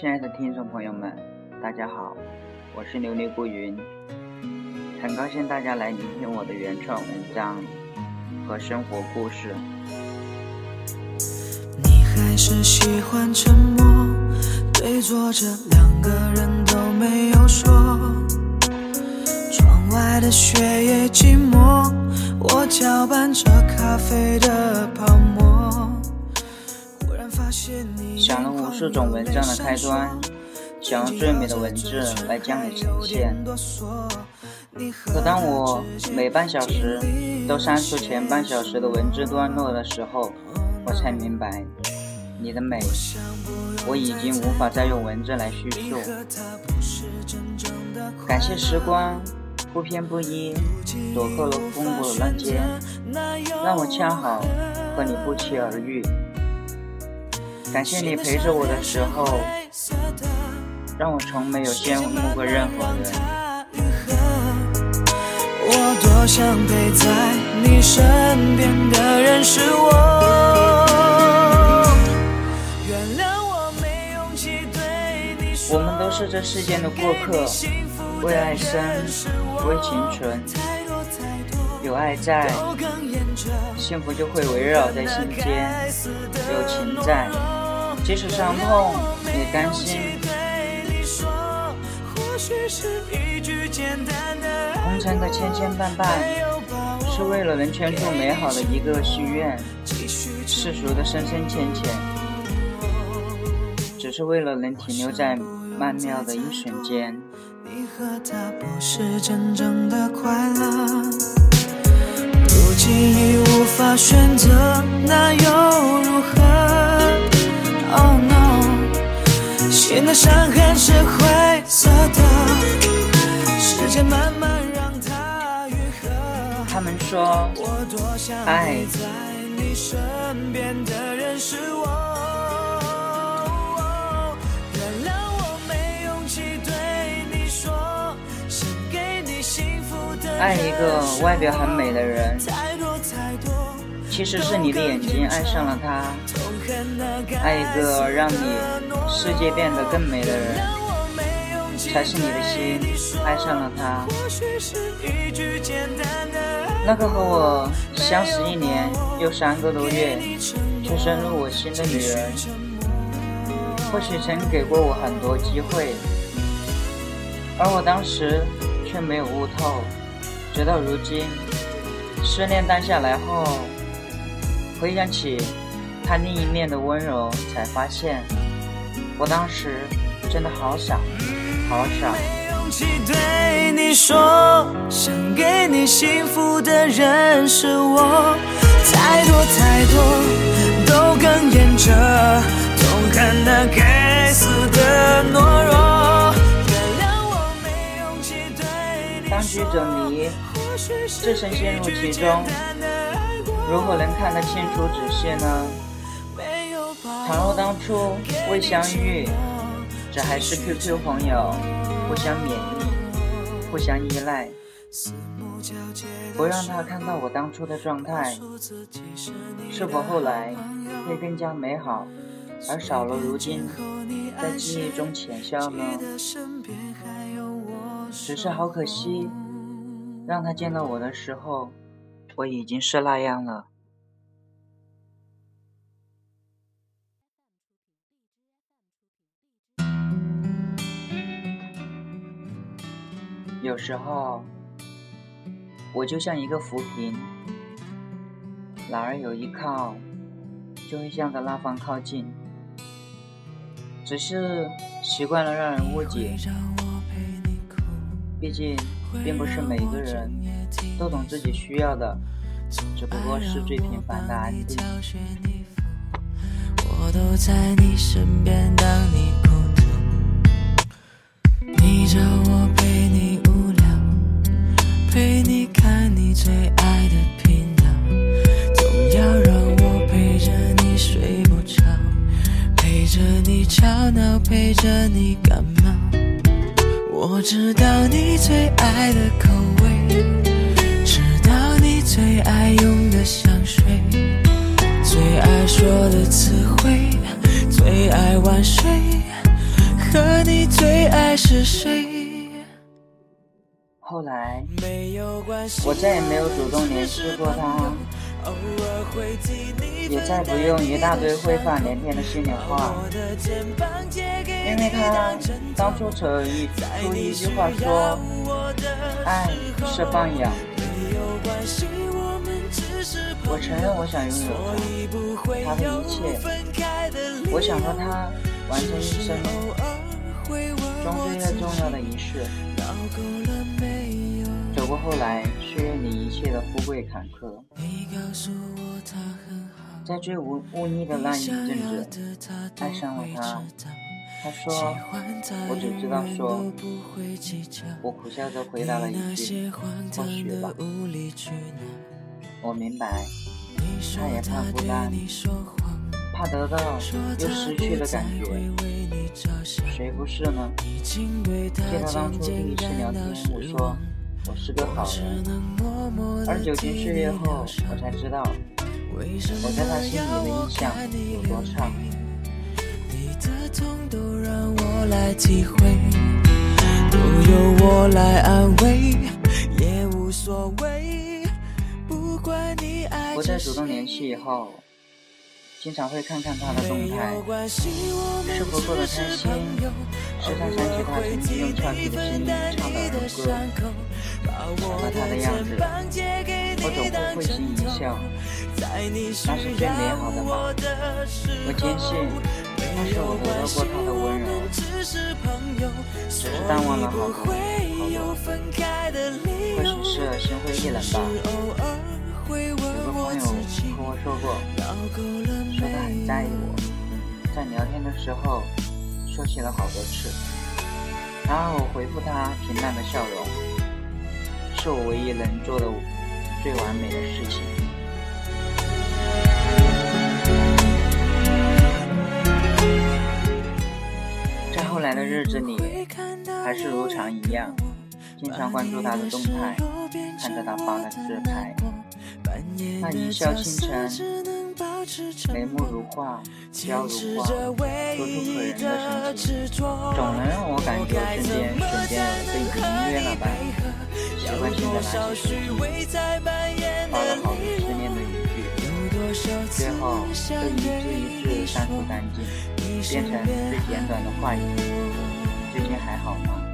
亲爱的听众朋友们，大家好，我是琉璃孤云，很高兴大家来聆听我的原创文章和生活故事。你还是喜欢沉默，对坐着两个人都没有说。窗外的雪也寂寞，我搅拌着咖啡的泡沫。想了无数种文章的开端，想用最美的文字来将你呈现。可当我每半小时都删除前半小时的文字段落的时候，我才明白，你的美，我已经无法再用文字来叙述。感谢时光不偏不倚，躲过了风波的浪尖，让我恰好和你不期而遇。感谢你陪着我的时候，让我从没有羡慕过任何人。我多想陪在你身边的人是我。原谅我没勇气对你说。我们都是这世间的过客，为爱生，为情存。有爱在，幸福就会围绕在心间；有情在，即使伤痛也甘心。红尘的千千绊绊，是为了能圈出美好的一个心愿；世俗的深深浅浅，只是为了能停留在曼妙的一瞬间。你和他不是真正的快乐，如今已无法选择，那又心的伤痕是灰色的，时间慢慢让它愈合。他们说，我多想爱你身边的人是我。原谅我没勇气对你说，想给你幸福的人爱一个外表很美的人，其实是你的眼睛爱上了他；爱一个让你世界变得更美的人，才是你的心爱上了他。那个和我相识一年又三个多月，却深入我心的女人，或许曾给过我很多机会，而我当时却没有悟透。直到如今，失恋淡下来后，回想起他另一面的温柔，才发现我当时真的好傻，好傻。没勇气对你说，想给你幸福的人是我，太多太多都哽咽着，痛恨那该死的懦弱。原谅我没勇气对你当局者迷，或许是置身陷入其中简单的爱过如何能看得清楚仔细呢？倘若当初未相遇，这还是 QQ 朋友，互相勉励，互相依赖，不让他看到我当初的状态，是否后来会更加美好，而少了如今在记忆中浅笑呢？只是好可惜，让他见到我的时候，我已经是那样了。有时候，我就像一个浮萍，哪儿有依靠，就会向着那方靠近。只是习惯了让人误解，毕竟并不是每个人都懂自己需要的，只不过是最平凡的安定。我都在你身边，当你孤独。你找我陪你，陪你看你最爱的频道，总要让我陪着你睡不着，陪着你吵闹，陪着你感冒。我知道你最爱的口味，知道你最爱用的香水。最爱说的词汇，最爱晚睡，和你最爱是谁后来，我再也没有主动联系过他，也再不用一大堆会话连篇的心里话，因为他当初只一出一句话说：“爱是放养。”我承认我想拥有他，他的一切，我想和他完成一生中最最重要的仪式。走过后来岁月里一切的富贵坎坷，在最无忤逆的那一阵子，爱上了他。他说：“我只知道说。”我苦笑着回答了一句：“或许吧。”我明白，他也怕孤单，怕得到又失去的感觉。谁不是呢？记得当初第一次聊天，我说我是个好人，而酒精岁月后，我才知道我在他心里的印象有多差。我在主动联系以后，经常会看看他的动态，是否过得开心，时常想起他曾经用俏皮的声音唱的儿歌，想到他的样子，我总会会心一笑，那是最美好的吧。我坚信，那是我得到过他的温柔，只是淡忘了好多好多，或许是心灰意冷吧。有个朋友和我说过，说他很在意我，在聊天的时候说起了好多次，然而我回复他平淡的笑容，是我唯一能做的最完美的事情。在后来的日子里，还是如常一样，经常关注他的动态，看着他发的自拍。那一笑倾城，眉目如画，娇如花，楚楚可人的神情，总能让我感觉身边瞬间有了背景音乐那般习惯性的拿起手机，发了好多思念的语句，最后就一字一字删除干净，变成最简短的话语。最近还好吗？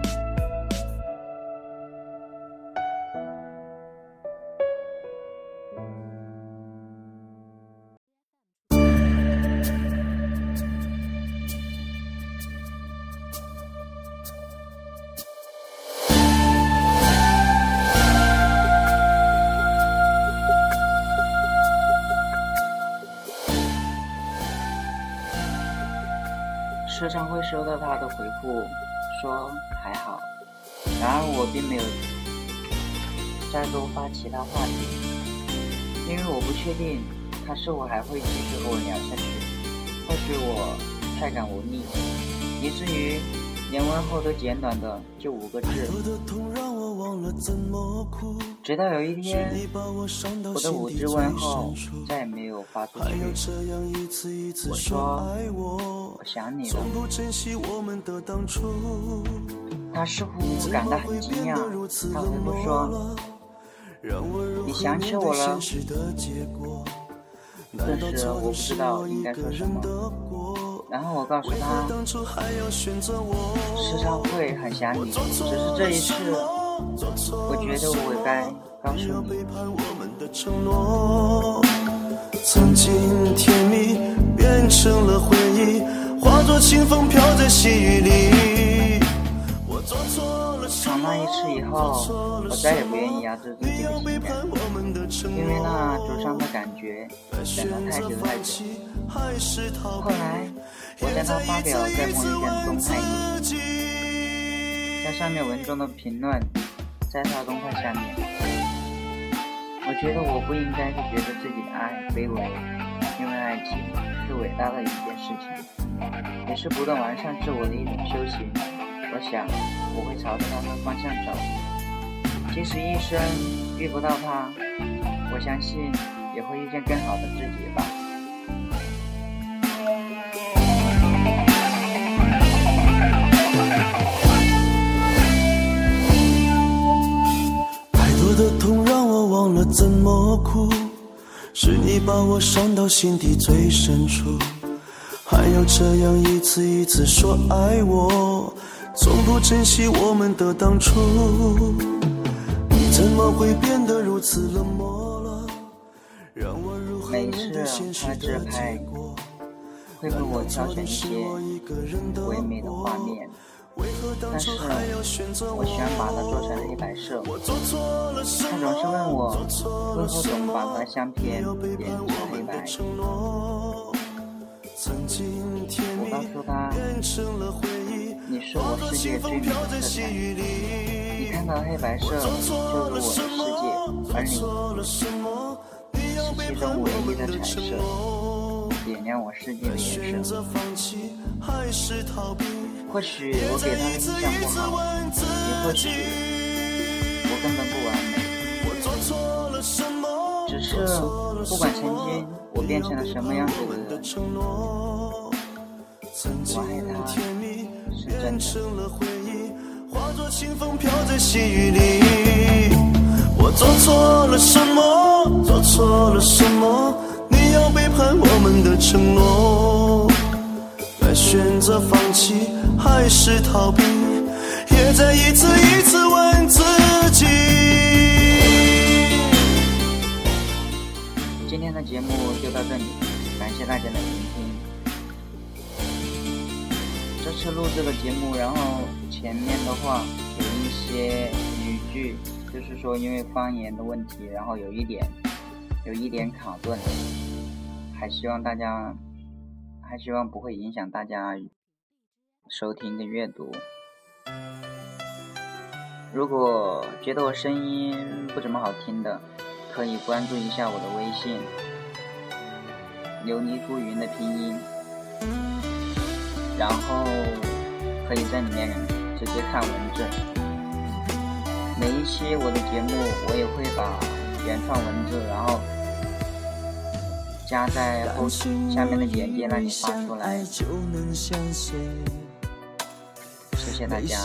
时常会收到他的回复，说还好。然而我并没有再多发其他话题，因为我不确定他是否还会继续和我聊下去。或许我太感无力，以至于连问候都简短的就五个字。直到有一天，我的五只问候再也没有发出去。我说。我想你了，他似乎感到很惊讶，他回复说：“你想起我了。”顿时我不知道应该说什么，然后我告诉他：“时常会很想你，只是这一次，我觉得我该告诉你。”曾经甜蜜变成了回忆。化作清风飘在细雨里。从那一次以后，我再也不愿意压制自己的情感，因为那灼伤的感觉等了太久太久。后来，我将它发表在朋友圈动态里，在上面文中的评论，在他动态下面，我觉得我不应该是觉得自己的爱卑微，因为爱情是伟大的一件事情。也是不断完善自我的一种修行。我想，我会朝着他的方向走。即使一生遇不到他，我相信也会遇见更好的自己吧。怎么哭？是你把我伤到心底最深处，还要这样一次一次说爱我，从不珍惜我们的当初。你怎么会变得如此冷漠了？让我如何面对现实的结果？会为我挑选一些唯美的画面。但是，我喜欢把它做成黑白色。他总是问我，为何总把他的相片变成黑白？我告诉他，你是我世界。最美的色彩。你看到黑白色，就是我的世界，而你是其中唯一的彩色，点亮我世界。的颜色。或许我给他的印象不好，也或许我根本不完美。我做错了什么只是不管曾经我变成了什么样子的人，我爱他是真的。我做错了什么？做错了什么？你要背叛我们的承诺，来选择放弃。还是逃避，也在一次一次问自己。今天的节目就到这里，感谢大家的聆听。这次录制的节目，然后前面的话有一些语句，就是说因为方言的问题，然后有一点有一点卡顿，还希望大家，还希望不会影响大家。收听跟阅读，如果觉得我声音不怎么好听的，可以关注一下我的微信“琉璃孤云”的拼音，然后可以在里面直接看文字。每一期我的节目，我也会把原创文字，然后加在后下面的简介那里发出来。谢谢大家。